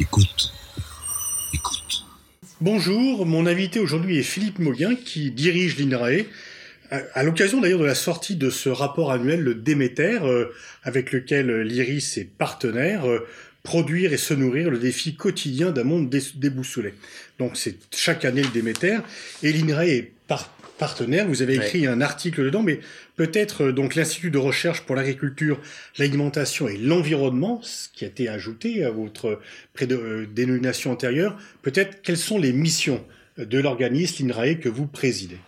Écoute. Écoute. Bonjour, mon invité aujourd'hui est Philippe Mauguin qui dirige l'INRAE. À l'occasion d'ailleurs de la sortie de ce rapport annuel, le Déméter, euh, avec lequel l'IRIS est partenaire, euh, produire et se nourrir le défi quotidien d'un monde déboussolé. Donc c'est chaque année le Déméter, et l'INRAE est partenaire. Vous avez écrit un article dedans, mais peut-être euh, donc l'Institut de recherche pour l'agriculture, l'alimentation et l'environnement, ce qui a été ajouté à votre dénomination antérieure, peut-être quelles sont les missions de l'organisme l'INRAE que vous présidez?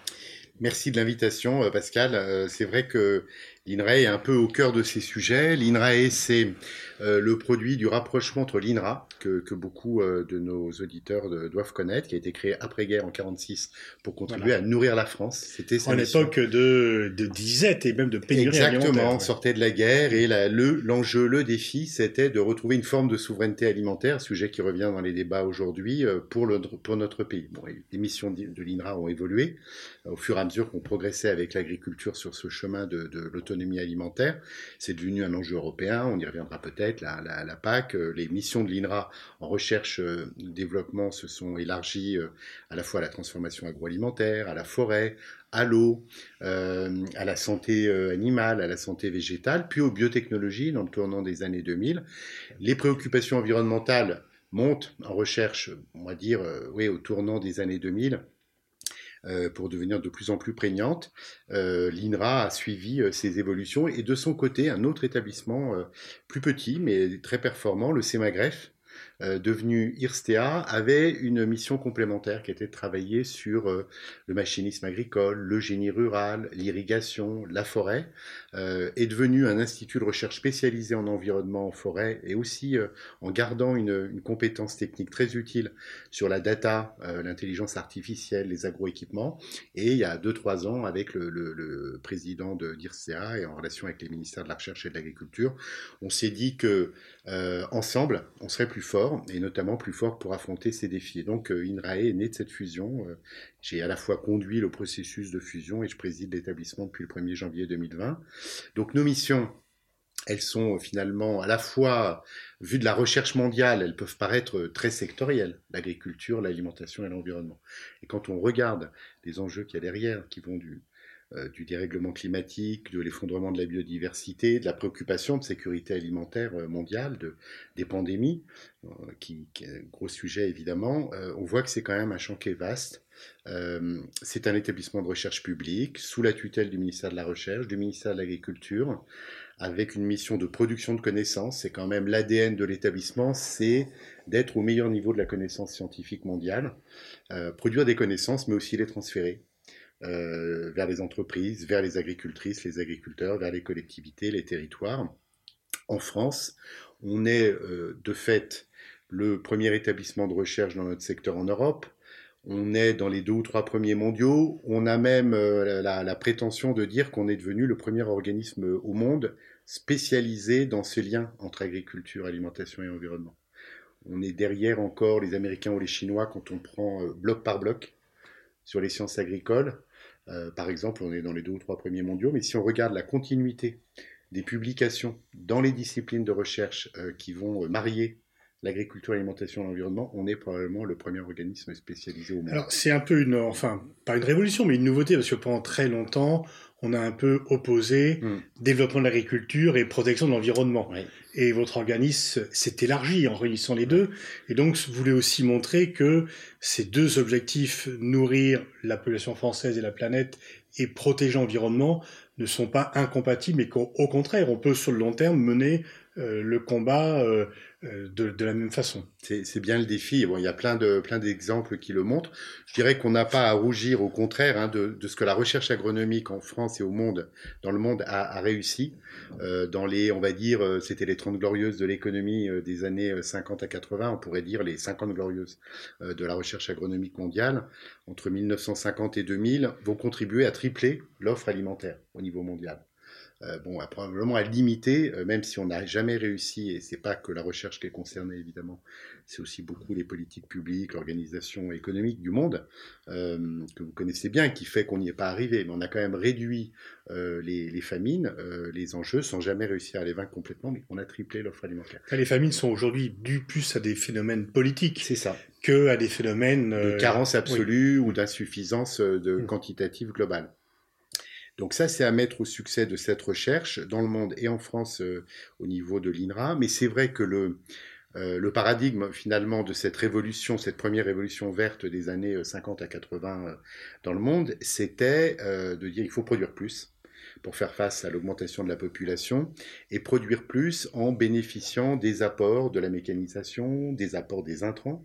Merci de l'invitation, euh, Pascal. Euh, c'est vrai que l'INRAE est un peu au cœur de ces sujets. L'INRAE, c'est euh, le produit du rapprochement entre l'INRA, que, que beaucoup de nos auditeurs doivent connaître, qui a été créé après-guerre en 46 pour contribuer à nourrir la France. C'était En époque de, de disette et même de pénurie Exactement, on sortait de la guerre et le, l'enjeu, le défi, c'était de retrouver une forme de souveraineté alimentaire, sujet qui revient dans les débats aujourd'hui pour, le, pour notre pays. Bon, les missions de l'INRA ont évolué au fur et à mesure qu'on progressait avec l'agriculture sur ce chemin de, l'autonomie alimentaire. C'est devenu un enjeu européen, on y reviendra peut-être la, PAC, euh, les missions de l'INRA en recherche et euh, se sont élargies euh, à la fois à la transformation agroalimentaire, à la forêt, à l'eau, à la santé animale, à la santé végétale, puis aux biotechnologies dans le tournant des années 2000. Les préoccupations environnementales montent en recherche, on va dire, oui, au tournant des années 2000 euh, pour devenir de plus en plus prégnante. Euh, L'INRA a suivi euh, ces évolutions et de son côté, un autre établissement plus petit mais très performant, le CEMAGREF, euh, devenu IRSTEA, avait une mission complémentaire qui était de travailler sur euh, le machinisme agricole, le génie rural, l'irrigation, la forêt, euh, est devenu un institut de recherche spécialisé en environnement, en forêt, et aussi en gardant une, compétence technique très utile sur la data, l'intelligence artificielle, les agroéquipements. Et il y a 2-3 ans, avec le, le président de d'IRSTEA et en relation avec les ministères de la Recherche et de l'Agriculture, on s'est dit que ensemble, on serait plus fort et notamment plus fort pour affronter ces défis. donc euh, INRAE est né de cette fusion. Euh, j'ai à la fois conduit le processus de fusion et je préside l'établissement depuis le 1er janvier 2020. Donc nos missions, elles sont euh, finalement à la fois, vues de la recherche mondiale, elles peuvent paraître très sectorielles, l'agriculture, l'alimentation et l'environnement. Et quand on regarde les enjeux qu'il y a derrière, qui vont du, euh, du dérèglement climatique, de l'effondrement de la biodiversité, de la préoccupation de sécurité alimentaire euh, mondiale, de, des pandémies, euh, qui, qui, est un gros sujet évidemment, on voit que c'est quand même un champ qui est vaste. c'est un établissement de recherche publique sous la tutelle du ministère de la Recherche, du ministère de l'Agriculture, avec une mission de production de connaissances. C'est quand même l'ADN de l'établissement, c'est d'être au meilleur niveau de la connaissance scientifique mondiale, produire des connaissances, mais aussi les transférer. Euh, vers les entreprises, vers les agricultrices, les agriculteurs, vers les collectivités, les territoires. En France, on est euh, de fait le premier établissement de recherche dans notre secteur en Europe. On est dans les deux ou trois premiers mondiaux. On a même euh, la, prétention de dire qu'on est devenu le premier organisme au monde spécialisé dans ce lien entre agriculture, alimentation et environnement. On est derrière encore les Américains ou les Chinois quand on prend bloc par bloc sur les sciences agricoles. Euh, par exemple, on est dans les deux ou trois premiers mondiaux, mais si on regarde la continuité des publications dans les disciplines de recherche euh, qui vont euh, marier l'agriculture, l'alimentation et l'environnement, on est probablement le premier organisme spécialisé au monde. Alors c'est un peu une, enfin pas une révolution, mais une nouveauté parce que pendant très longtemps, on a un peu opposé hmm. développement de l'agriculture et protection de l'environnement. Et votre organisme s'est élargi en réunissant les deux. Et donc, vous voulez aussi montrer que ces deux objectifs, nourrir la population française et la planète et protéger l'environnement, ne sont pas incompatibles, mais qu'au contraire, on peut sur le long terme mener le combat euh, euh, de, la même façon. C'est bien le défi. Bon, il y a plein de plein d'exemples qui le montrent. Je dirais qu'on n'a pas à rougir, au contraire, hein, de, de, ce que la recherche agronomique en France et au monde, dans le monde, a, a réussi. Euh, dans les, on va dire, c'était les 30 glorieuses de l'économie des années 50 à 80, on pourrait dire les 50 glorieuses de la recherche agronomique mondiale, entre 1950 et 2000, vont contribuer à tripler l'offre alimentaire au niveau mondial. Euh, bon, probablement à limiter, euh, même si on n'a jamais réussi, et c'est pas que la recherche qui est concernée évidemment, c'est aussi beaucoup les politiques publiques, l'organisation économique du monde, euh, que vous connaissez bien, qui fait qu'on n'y est pas arrivé, mais on a quand même réduit les, les, famines, les enjeux, sans jamais réussir à les vaincre complètement, mais on a triplé l'offre alimentaire. Les famines sont aujourd'hui dues plus à des phénomènes politiques. C'est ça. Que à des phénomènes de carence absolue ou d'insuffisance de mmh. quantitative globale. Donc ça, c'est à mettre au succès de cette recherche dans le monde et en France euh, au niveau de l'INRA. Mais c'est vrai que le, euh, le paradigme finalement de cette révolution, cette première révolution verte des années 50 à 80 dans le monde, c'était de dire il faut produire plus pour faire face à l'augmentation de la population et produire plus en bénéficiant des apports de la mécanisation, des apports des intrants,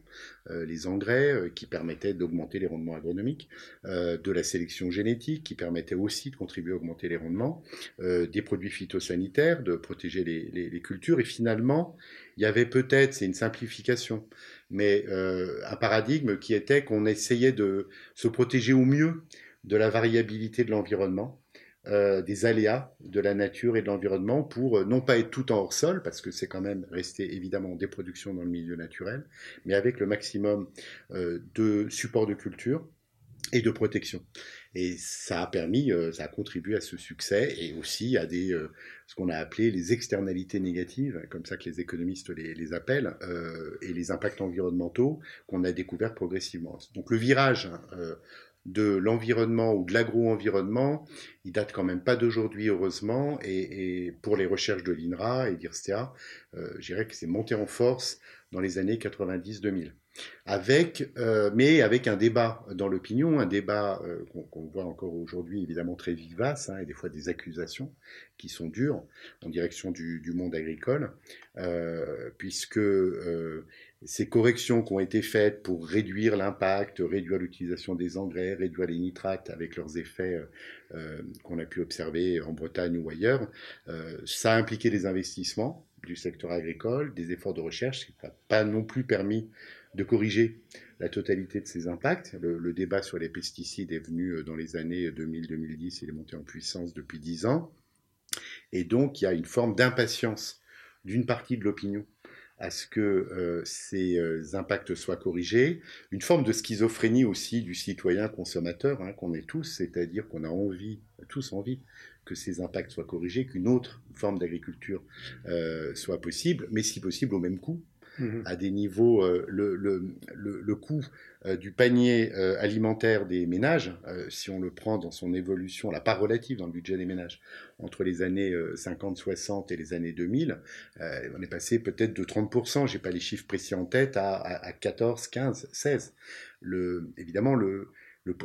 euh, les engrais euh, qui permettaient d'augmenter les rendements agronomiques, euh, de la sélection génétique qui permettait aussi de contribuer à augmenter les rendements, des produits phytosanitaires, de protéger les, les cultures. Et finalement il y avait peut-être, c'est une simplification, mais un paradigme qui était qu'on essayait de se protéger au mieux de la variabilité de l'environnement euh, des aléas de la nature et de l'environnement pour euh, non pas être tout en hors sol, parce que c'est quand même rester évidemment en déproduction dans le milieu naturel, mais avec le maximum euh, de support de culture et de protection. Et ça a permis, ça a contribué à ce succès et aussi à des, ce qu'on a appelé les externalités négatives, comme ça que les économistes les, les appellent, et les impacts environnementaux qu'on a découverts progressivement. Donc le virage de l'environnement ou de l'agro-environnement, il date quand même pas d'aujourd'hui, heureusement, et, pour les recherches de l'INRA et d'IRSTEA, euh, je dirais que c'est monté en force dans les années 90-2000. Avec, euh, mais avec un débat dans l'opinion, un débat euh, qu'on voit encore aujourd'hui évidemment très vivace, hein, et des fois des accusations qui sont dures en direction du, du monde agricole, euh, puisque ces corrections qui ont été faites pour réduire l'impact, réduire l'utilisation des engrais, réduire les nitrates avec leurs effets euh, euh, qu'on a pu observer en Bretagne ou ailleurs, euh, ça a impliqué des investissements du secteur agricole, des efforts de recherche, qui n'a pas non plus permis de corriger la totalité de ces impacts. Le, le, débat sur les pesticides est venu dans les années 2000-2010, il est monté en puissance depuis 10 ans. Et donc, il y a une forme d'impatience d'une partie de l'opinion à ce que euh, ces euh, impacts soient corrigés, une forme de schizophrénie aussi du citoyen consommateur hein, qu'on est tous, c'est-à-dire qu'on a envie, tous envie que ces impacts soient corrigés, qu'une autre forme d'agriculture euh, soit possible, mais si possible au même coût, Mmh à des niveaux, euh, le, le, le, coût euh, du panier euh, alimentaire des ménages, si on le prend dans son évolution, la part relative dans le budget des ménages, entre les années 50-60 et les années 2000, on est passé peut-être de 30%, j'ai pas les chiffres précis en tête, à, à, à 14, 15, 16. Le,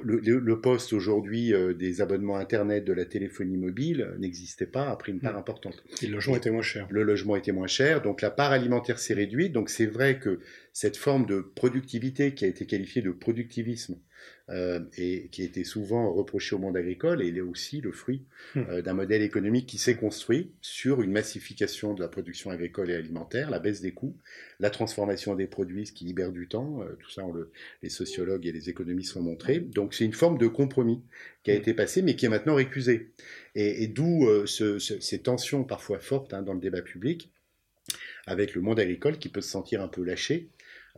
le, le, poste aujourd'hui euh, des abonnements Internet de la téléphonie mobile n'existait pas, a pris une part importante. Et le logement était moins cher. Le logement était moins cher, donc la part alimentaire s'est réduite. Donc c'est vrai que cette forme de productivité qui a été qualifiée de productivisme euh, et qui était souvent reproché au monde agricole, et il est aussi le fruit hmm. euh, d'un modèle économique qui s'est construit sur une massification de la production agricole et alimentaire, la baisse des coûts, la transformation des produits, ce qui libère du temps, euh, tout ça le, les sociologues et les économistes ont montré. Donc c'est une forme de compromis qui a hmm. été passé, mais qui est maintenant récusé. Et, et d'où ce, ce, ces tensions parfois fortes hein, dans le débat public avec le monde agricole qui peut se sentir un peu lâché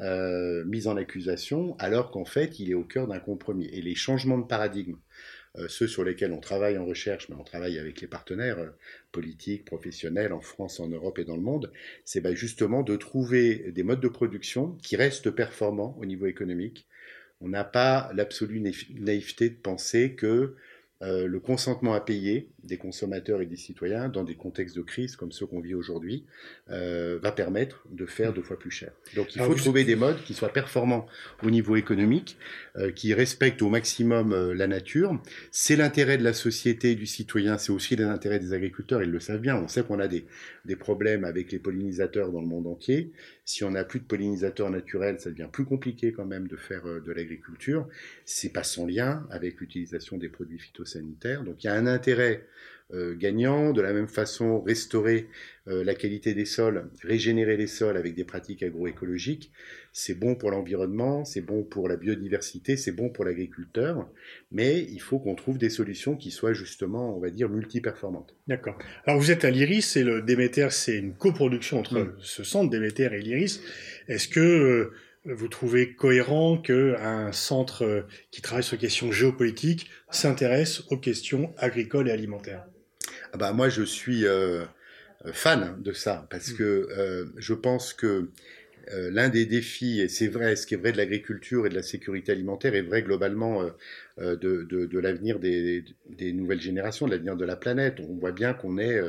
euh, mise en accusation, alors qu'en fait, il est au cœur d'un compromis. Et les changements de paradigme, euh, ceux sur lesquels on travaille en recherche, mais on travaille avec les partenaires euh, politiques, professionnels, en France, en Europe et dans le monde, c'est bah, justement de trouver des modes de production qui restent performants au niveau économique. On n'a pas l'absolue naïveté de penser que euh, le consentement à payer des consommateurs et des citoyens dans des contextes de crise comme ceux qu'on vit aujourd'hui euh, va permettre de faire deux fois plus cher. Donc il faut trouver des modes qui soient performants au niveau économique, euh, qui respectent au maximum la nature. C'est l'intérêt de la société et du citoyen, c'est aussi l'intérêt des agriculteurs, ils le savent bien. On sait qu'on a des, des problèmes avec les pollinisateurs dans le monde entier. Si on n'a plus de pollinisateurs naturels, ça devient plus compliqué quand même de faire de l'agriculture. C'est pas sans lien avec l'utilisation des produits phytosanitaires. Donc il y a un intérêt gagnant. De la même façon, restaurer la qualité des sols, régénérer les sols avec des pratiques agroécologiques, c'est bon pour l'environnement, c'est bon pour la biodiversité, c'est bon pour l'agriculteur, mais il faut qu'on trouve des solutions qui soient justement, on va dire, multiperformantes. D'accord. Alors vous êtes à l'IRIS et le Déméter, c'est une coproduction entre ce centre Déméter et l'IRIS. Est-ce que euh, vous trouvez cohérent qu'un centre euh, qui travaille sur les questions géopolitiques s'intéresse aux questions agricoles et alimentaires? Bah Moi, je suis euh, fan de ça, parce mm. que je pense que euh, l'un des défis, et c'est vrai, ce qui est vrai de l'agriculture et de la sécurité alimentaire est vrai globalement euh, euh, de, l'avenir des, nouvelles générations, de l'avenir de la planète. On voit bien qu'on est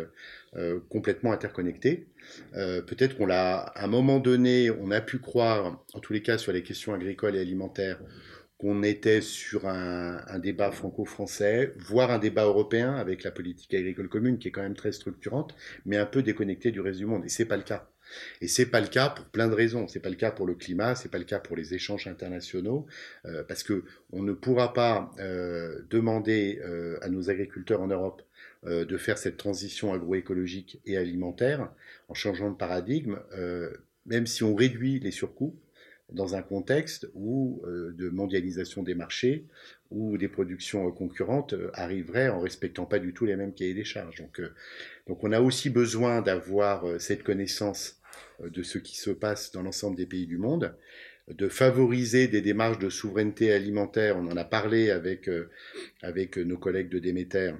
complètement interconnectés. Peut-être qu'on l'a, à un moment donné, on a pu croire, en tous les cas sur les questions agricoles et alimentaires, qu'on était sur un, débat franco-français, voire un débat européen avec la politique agricole commune qui est quand même très structurante, mais un peu déconnecté du reste du monde. Et c'est pas le cas. Et c'est pas le cas pour plein de raisons. C'est pas le cas pour le climat, c'est pas le cas pour les échanges internationaux, euh, parce que on ne pourra pas euh, demander euh, à nos agriculteurs en Europe de faire cette transition agroécologique et alimentaire en changeant de paradigme, même si on réduit les surcoûts dans un contexte où de mondialisation des marchés, où des productions concurrentes arriveraient en respectant pas du tout les mêmes cahiers des charges. Donc, donc on a aussi besoin d'avoir cette connaissance euh, de ce qui se passe dans l'ensemble des pays du monde, de favoriser des démarches de souveraineté alimentaire. On en a parlé avec, euh, avec nos collègues de Déméter,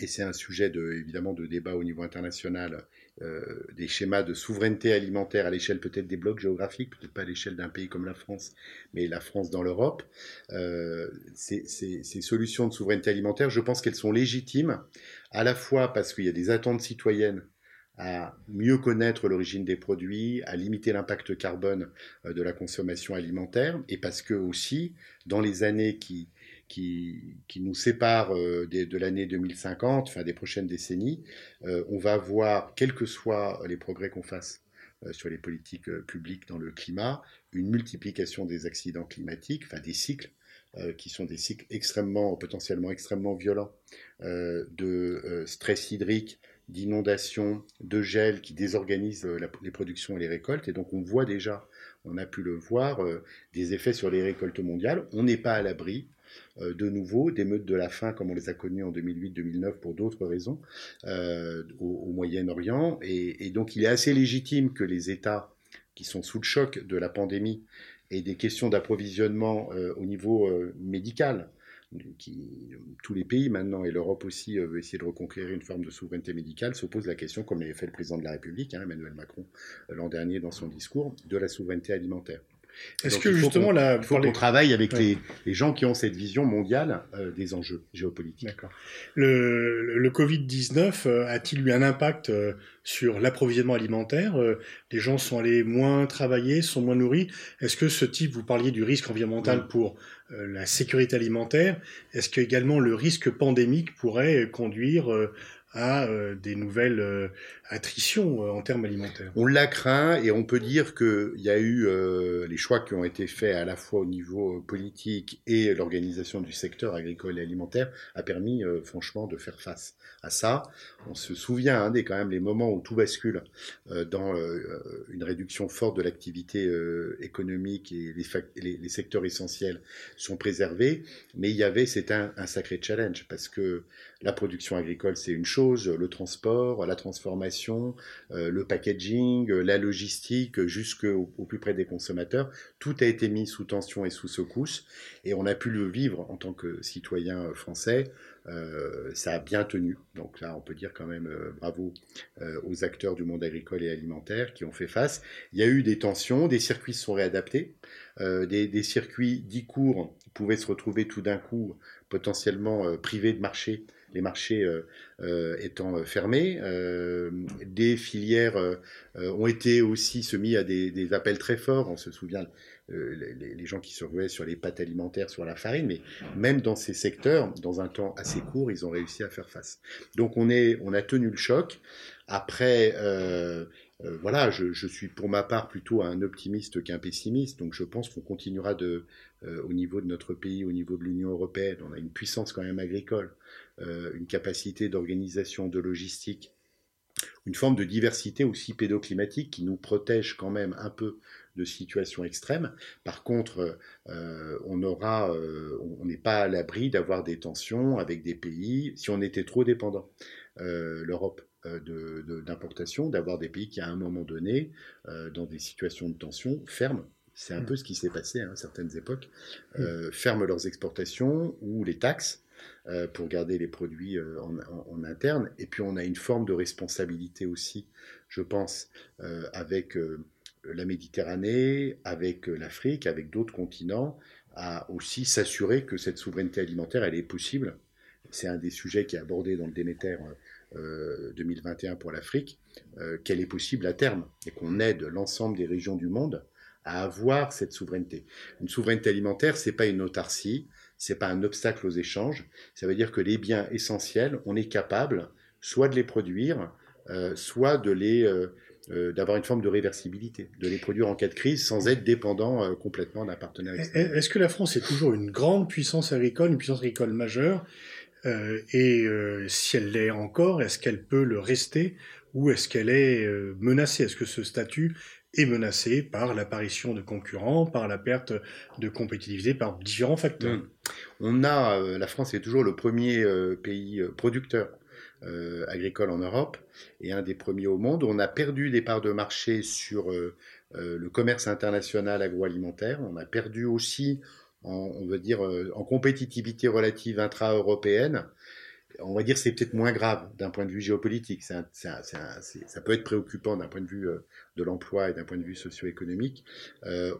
et c'est un sujet de, évidemment de débat au niveau international, euh, des schémas de souveraineté alimentaire à l'échelle peut-être des blocs géographiques, peut-être pas à l'échelle d'un pays comme la France, mais la France dans l'Europe. ces, ces, solutions de souveraineté alimentaire, je pense qu'elles sont légitimes, à la fois parce qu'il y a des attentes citoyennes à mieux connaître l'origine des produits, à limiter l'impact carbone euh, de la consommation alimentaire, et parce que aussi, dans les années qui, qui, nous séparent euh, de, l'année 2050, enfin des prochaines décennies, euh, on va voir, quels que soient les progrès qu'on fasse sur les politiques publiques dans le climat, une multiplication des accidents climatiques, enfin des cycles qui sont des cycles extrêmement, potentiellement extrêmement violents de stress hydrique, d'inondations, de gel qui désorganisent euh, les productions et les récoltes. Et donc on voit déjà, on a pu le voir, euh, des effets sur les récoltes mondiales. On n'est pas à l'abri euh, de nouveau d'émeutes de la faim comme on les a connues en 2008-2009 pour d'autres raisons au, Moyen-Orient. Et, donc il est assez légitime que les États qui sont sous le choc de la pandémie et des questions d'approvisionnement au niveau médical qui, tous les pays maintenant, et l'Europe aussi, euh, veut essayer de reconquérir une forme de souveraineté médicale, se pose la question, comme l'avait fait le président de la République, hein, Emmanuel Macron, euh, l'an dernier dans son discours, de la souveraineté alimentaire. Est-ce que justement là, il faut qu'on travaille avec les, gens qui ont cette vision mondiale euh, des enjeux géopolitiques. D'accord. Le, le Covid-19 a-t-il eu un impact sur l'approvisionnement alimentaire Les gens sont allés moins travailler, sont moins nourris? Est-ce que ce type, vous parliez du risque environnemental pour euh, la sécurité alimentaire, est-ce que également le risque pandémique pourrait conduire euh, à euh, des nouvelles attritions en termes alimentaires On l'a craint et on peut dire qu'il y a eu les choix qui ont été faits à la fois au niveau politique et l'organisation du secteur agricole et alimentaire a permis franchement de faire face à ça. On se souvient hein, des quand même les moments où tout bascule dans une réduction forte de l'activité économique et les, les, secteurs essentiels sont préservés, mais il y avait, c'est un, sacré challenge parce que la production agricole, c'est une chose, le transport, la transformation, euh, le packaging, la logistique, jusqu'au au plus près des consommateurs, tout a été mis sous tension et sous secousse, et on a pu le vivre en tant que citoyen français. Euh, ça a bien tenu. Donc là, on peut dire quand même euh, bravo aux acteurs du monde agricole et alimentaire qui ont fait face. Il y a eu des tensions, des circuits se sont réadaptés. Euh, des, circuits dits courts pouvaient se retrouver tout d'un coup potentiellement euh, privés de marché, les marchés euh, étant fermés. des filières ont été aussi soumis à des, appels très forts. On se souvient les, gens qui se ruaient sur les pâtes alimentaires, sur la farine, mais même dans ces secteurs, dans un temps assez court, ils ont réussi à faire face. Donc on, est, on a tenu le choc. Après, voilà, je, je, suis pour ma part plutôt un optimiste qu'un pessimiste, donc je pense qu'on continuera de, au niveau de notre pays, au niveau de l'Union européenne, on a une puissance quand même agricole, une capacité d'organisation, de logistique, une forme de diversité aussi pédoclimatique qui nous protège quand même un peu de situations extrêmes. Par contre, euh, on aura, euh, on n'est pas à l'abri d'avoir des tensions avec des pays si on était trop dépendant. Euh, L'Europe d'importation, d'avoir des pays qui à un moment donné, dans des situations de tension, ferment c'est un mm. peu ce qui s'est passé à certaines époques, mm. ferment leurs exportations ou les taxes pour garder les produits en, en, interne. Et puis on a une forme de responsabilité aussi, je pense, avec la Méditerranée, avec euh, l'Afrique, avec d'autres continents, à aussi s'assurer que cette souveraineté alimentaire, elle est possible. C'est un des sujets qui est abordé dans le Déméter 2021 euh, pour l'Afrique, euh, qu'elle est possible à terme et qu'on aide l'ensemble des régions du monde à avoir cette souveraineté. Une souveraineté alimentaire, c'est pas une autarcie, c'est pas un obstacle aux échanges. Ça veut dire que les biens essentiels, on est capable soit de les produire, soit de les euh, d'avoir une forme de réversibilité, de les produire en cas de crise sans être dépendant euh, complètement d'un partenaire extérieur. Est-ce que la France est toujours une grande puissance agricole, une puissance agricole majeure euh, Et si elle l'est encore, est-ce qu'elle peut le rester ou est-ce qu'elle est menacée? Est-ce que ce statut est menacé par l'apparition de concurrents, par la perte de compétitivité, par différents facteurs mmh. On a, la France est toujours le premier pays producteur euh, agricole en Europe et un des premiers au monde. On a perdu des parts de marché sur euh, euh, le commerce international agroalimentaire. On a perdu aussi, on veut dire, en compétitivité relative intra-européenne on va dire c'est peut-être moins grave d'un point de vue géopolitique. ça peut être préoccupant d'un point de vue de l'emploi et d'un point de vue socio-économique.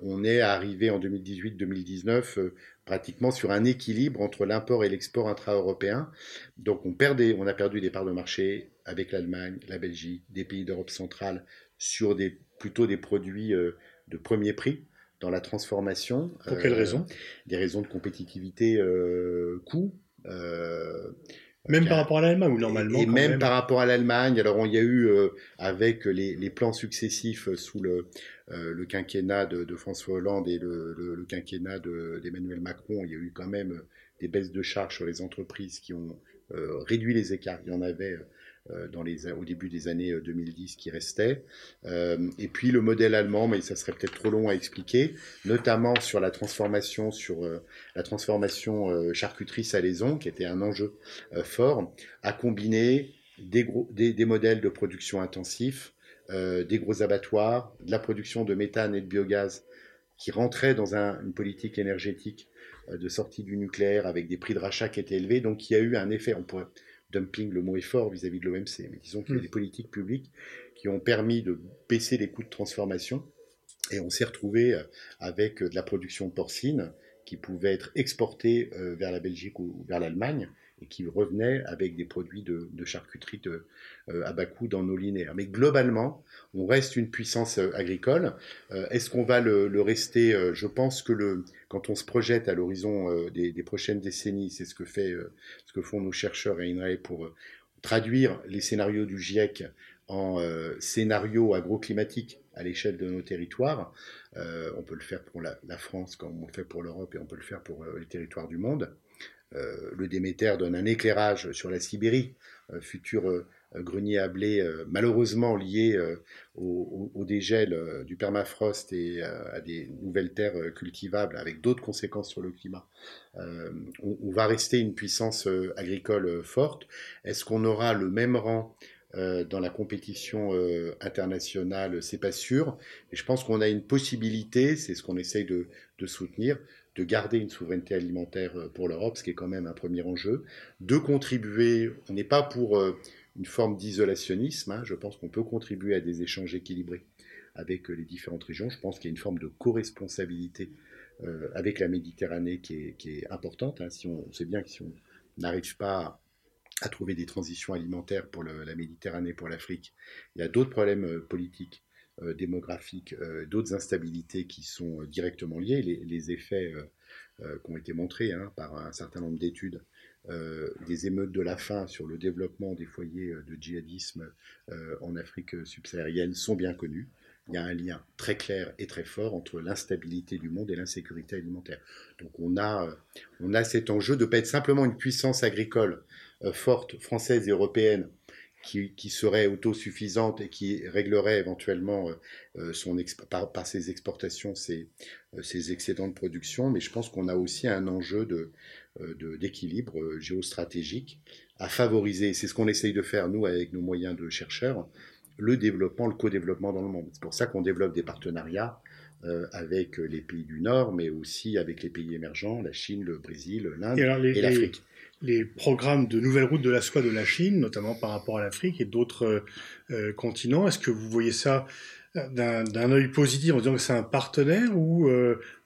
on est arrivé en 2018-2019 pratiquement sur un équilibre entre l'import et l'export intra-européen. Donc on, perdait, on a perdu des parts de marché avec l'Allemagne, la Belgique, des pays d'Europe centrale sur des, plutôt des produits euh, de premier prix dans la transformation. Pour quelles euh, raisons? Des raisons de compétitivité euh, coût. Même par rapport à l'Allemagne ou normalement Et, même, par rapport à l'Allemagne. Alors il y a eu avec les, les, plans successifs sous le euh, le quinquennat de, François Hollande et le, quinquennat d'Emmanuel Macron, il y a eu quand même des baisses de charges sur les entreprises qui ont euh, réduit les écarts. Il y en avait euh, les, au début des années 2010 qui restaient. et puis le modèle allemand, mais ça serait peut-être trop long à expliquer, notamment sur la transformation, sur la transformation charcuterie-salaison, qui était un enjeu fort, a combiné des, gros, des modèles de production intensifs euh, des gros abattoirs, de la production de méthane et de biogaz qui rentraient dans une politique énergétique euh, de sortie du nucléaire avec des prix de rachat qui étaient élevés. Donc il y a eu un effet, dumping, le mot est fort vis-à-vis de l'OMC, mais disons qu'il y a hmm. des politiques publiques qui ont permis de baisser les coûts de transformation. Et on s'est retrouvé euh, avec de la production porcine qui pouvait être exportée vers la Belgique ou vers l'Allemagne et qui revenait avec des produits de, charcuterie de, euh, à bas coût dans nos linéaires. Mais globalement, on reste une puissance euh, agricole. Euh, est-ce qu'on va le, rester Je pense que le, quand on se projette à l'horizon des, prochaines décennies, c'est ce que ce que font nos chercheurs à INRAE pour traduire les scénarios du GIEC en scénarios agroclimatiques à l'échelle de nos territoires. on peut le faire pour la, France comme on le fait pour l'Europe et on peut le faire pour les territoires du monde. Euh, le Déméter donne un éclairage sur la Sibérie, euh, futur euh, grenier à blé malheureusement lié au, dégel du permafrost et à des nouvelles terres cultivables avec d'autres conséquences sur le climat. On, va rester une puissance agricole forte. Est-ce qu'on aura le même rang dans la compétition internationale, c'est pas sûr. Et je pense qu'on a une possibilité, c'est ce qu'on essaye de, soutenir, de garder une souveraineté alimentaire euh, pour l'Europe, ce qui est quand même un premier enjeu, de contribuer, on n'est pas pour euh, une forme d'isolationnisme, hein, je pense qu'on peut contribuer à des échanges équilibrés avec euh, les différentes régions, je pense qu'il y a une forme de co-responsabilité avec la Méditerranée qui est, importante, hein. si on, sait bien que si on n'arrive pas à, trouver des transitions alimentaires pour la Méditerranée, pour l'Afrique, il y a d'autres problèmes politiques euh, démographiques, euh, d'autres instabilités qui sont euh, directement liées. Les, effets qui ont été montrées hein, par un certain nombre d'études, des émeutes de la faim sur le développement des foyers de djihadisme en Afrique subsaharienne sont bien connues il y a un lien très clair et très fort entre l'instabilité du monde et l'insécurité alimentaire. Donc on a, on a cet enjeu de ne pas être simplement une puissance agricole euh, forte, française et européenne, qui, qui, serait autosuffisante et qui réglerait éventuellement euh, euh, son par, par, ses exportations ses, ses, excédents de production, mais je pense qu'on a aussi un enjeu de, d'équilibre géostratégique à favoriser. C'est ce qu'on essaye de faire, nous, avec nos moyens de chercheurs, le développement, le co-développement dans le monde. C'est pour ça qu'on développe des partenariats avec les pays du Nord, mais aussi avec les pays émergents, la Chine, le Brésil, l'Inde et, l'Afrique. Les, programmes de nouvelles routes de la soie de la Chine, notamment par rapport à l'Afrique et d'autres euh, continents, est-ce que vous voyez ça euh, d'un œil positif en disant que c'est un partenaire ou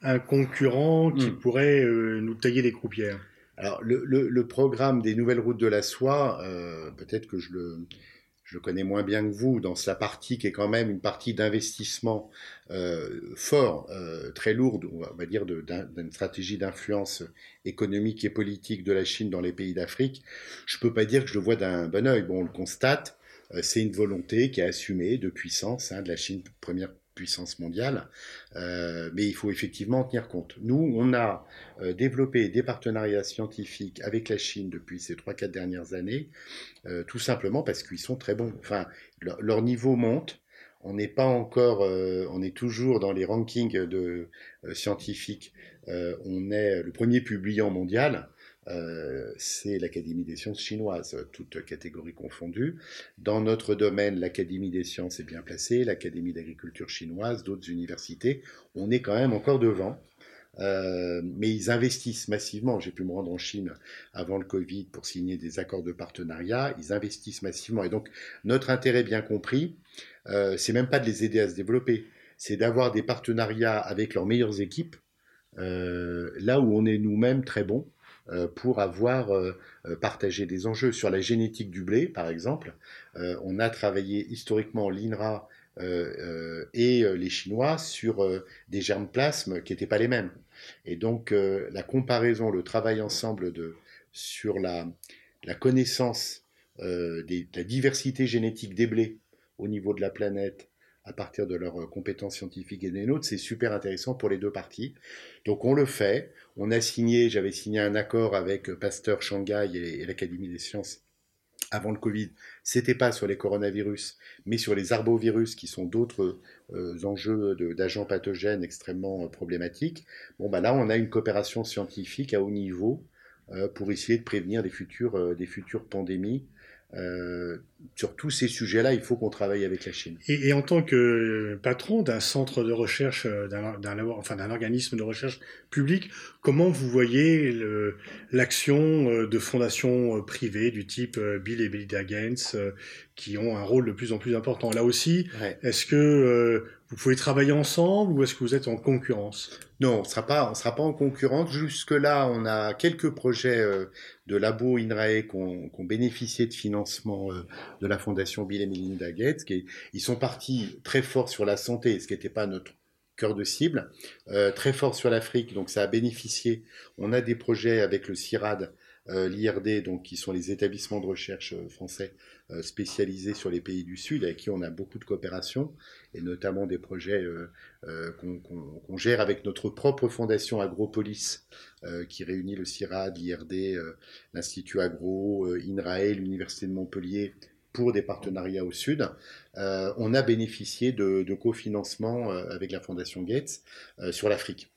un concurrent qui hmm. pourrait nous tailler les croupières? Alors, le, le, programme des nouvelles routes de la soie, peut-être que je le je connais moins bien que vous, dans sa partie qui est quand même une partie d'investissement euh, fort, euh, très lourde, on va dire, d'une stratégie d'influence économique et politique de la Chine dans les pays d'Afrique, je ne peux pas dire que je le vois d'un bon oeil. Bon, on le constate, euh, c'est une volonté qui est assumée de puissance hein, de la Chine, première puissance mondiale, euh, mais il faut effectivement en tenir compte. Nous, on a euh, développé des partenariats scientifiques avec la Chine depuis ces 3-4 dernières années, euh, tout simplement parce qu'ils sont très bons. Enfin, leur, niveau monte. On n'est pas encore, on est toujours dans les rankings de scientifiques. on est le premier publiant mondial. Euh, c'est l'Académie des sciences chinoise, toutes catégories confondues. Dans notre domaine, l'Académie des sciences est bien placée, l'Académie d'agriculture chinoise, d'autres universités, on est quand même encore devant. Euh, mais ils investissent massivement. J'ai pu me rendre en Chine avant le Covid pour signer des accords de partenariat. Ils investissent massivement. Et donc, notre intérêt bien compris, euh, c'est même pas de les aider à se développer, c'est d'avoir des partenariats avec leurs meilleures équipes, euh, là où on est nous-mêmes très bons. Euh, pour avoir euh, euh, partagé des enjeux. Sur la génétique du blé, par exemple, on a travaillé historiquement l'INRA et les Chinois sur des germes plasmes qui n'étaient pas les mêmes. Et donc la comparaison, le travail ensemble de, sur la, la connaissance de la diversité génétique des blés au niveau de la planète à partir de leurs compétences scientifiques et des nôtres, c'est super intéressant pour les deux parties. Donc on le fait, on a signé, j'avais signé un accord avec Pasteur Shanghai et, l'Académie des sciences avant le Covid, c'était pas sur les coronavirus, mais sur les arbovirus qui sont d'autres euh, enjeux d'agents pathogènes extrêmement euh, problématiques. Bon, bah là, on a une coopération scientifique à haut niveau euh, pour essayer de prévenir des futures, des futures pandémies euh, sur tous ces sujets-là, il faut qu'on travaille avec la Chine. Et, en tant que patron d'un centre de recherche, euh, d'un enfin, organisme de recherche public, comment vous voyez l'action euh, de fondations privées du type Bill et Melinda Gates qui ont un rôle de plus en plus important? Là aussi, est-ce que vous pouvez travailler ensemble ou est-ce que vous êtes en concurrence? Non, on sera pas, on sera pas en concurrence. Jusque là, on a quelques projets de labo INRAE qui ont, bénéficié de financement euh, de la fondation Bill et Melinda Gates. Qui, ils sont partis très fort sur la santé, ce qui n'était pas notre cœur de cible, euh, très fort sur l'Afrique, donc ça a bénéficié. On a des projets avec le CIRAD, euh, l'IRD, donc qui sont les établissements de recherche français spécialisés sur les pays du Sud, avec qui on a beaucoup de coopération, et notamment des projets qu'on gère avec notre propre fondation Agropolis, euh, qui réunit le CIRAD, l'IRD, euh, l'Institut Agro, euh, INRAE, l'Université de Montpellier pour des partenariats au Sud. on a bénéficié de, de cofinancement avec la Fondation Gates sur l'Afrique,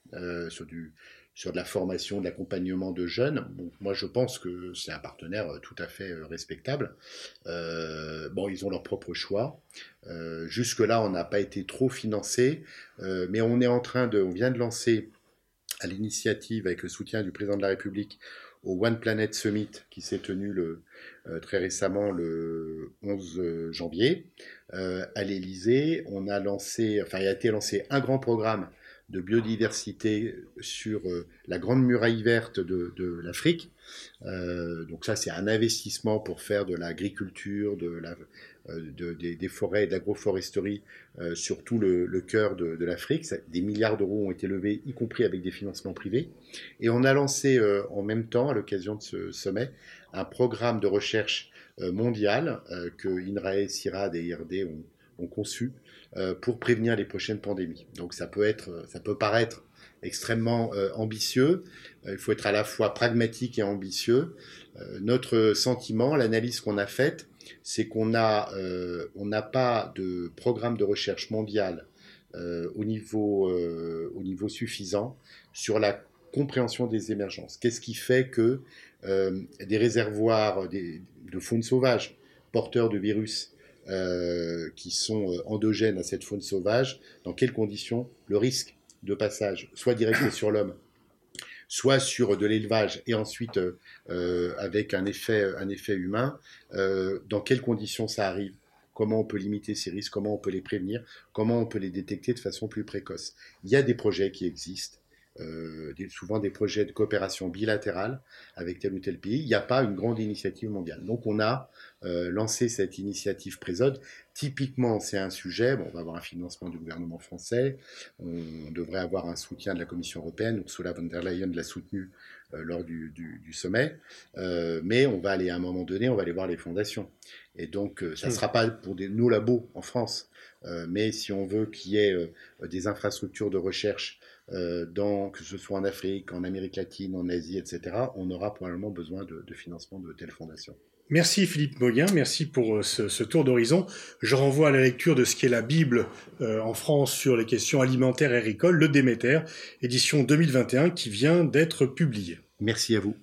sur du, sur de la formation, de l'accompagnement de jeunes. moi, je pense que c'est un partenaire tout à fait respectable. bon, ils ont leur propre choix. Jusque-là, on n'a pas été trop financé, mais on est en train de, on vient de lancer à l'initiative avec le soutien du président de la République au One Planet Summit qui s'est tenu euh, très récemment le 11 janvier euh, à l'Élysée. On a lancé, enfin il a été lancé un grand programme de biodiversité sur la grande muraille verte de, l'Afrique. donc ça, c'est un investissement pour faire de l'agriculture, de de, des, forêts et de l'agroforesterie euh, sur tout le, cœur de, l'Afrique. Des milliards d'euros ont été levés, y compris avec des financements privés. Et on a lancé en même temps, à l'occasion de ce sommet, un programme de recherche mondial que INRAE, CIRAD et IRD ont, conçu euh, pour prévenir les prochaines pandémies. Donc ça peut être, ça peut paraître extrêmement euh, ambitieux. Euh, il faut être à la fois pragmatique et ambitieux. notre sentiment, l'analyse qu'on a faite, c'est qu'on a, on n'a pas de programme de recherche mondial au niveau, au niveau suffisant sur la compréhension des émergences. Qu'est-ce qui fait que des réservoirs de faune sauvage porteurs de virus euh, qui sont euh, endogènes à cette faune sauvage, dans quelles conditions? Le risque de passage, soit direct sur l'homme, soit sur de l'élevage et ensuite euh, avec un effet, un effet humain, dans quelles conditions ça arrive? Comment on peut limiter ces risques, comment on peut les prévenir, comment on peut les détecter de façon plus précoce? Il y a des projets qui existent, euh, souvent des projets de coopération bilatérale avec tel ou tel pays. Il n'y a pas une grande initiative mondiale. Donc on a euh, lancé cette initiative Présode. Typiquement, c'est un sujet, bon, on va avoir un financement du gouvernement français, on devrait avoir un soutien de la Commission européenne, Ursula von der Leyen l'a soutenu euh, lors du, du, du sommet, euh, mais on va aller à un moment donné, on va aller voir les fondations. Et donc, ça ne sera pas pour des, nos labos en France, mais si on veut qu'il y ait des infrastructures de recherche euh, dans, que ce soit en Afrique, en Amérique latine, en Asie, etc., on aura probablement besoin de, de financement de telles fondations. Merci Philippe Moguin, merci pour euh, ce, ce tour d'horizon. Je renvoie à la lecture de ce qu'est la Bible euh, en France sur les questions alimentaires et agricoles, le Déméter, édition 2021, qui vient d'être publiée. Merci à vous.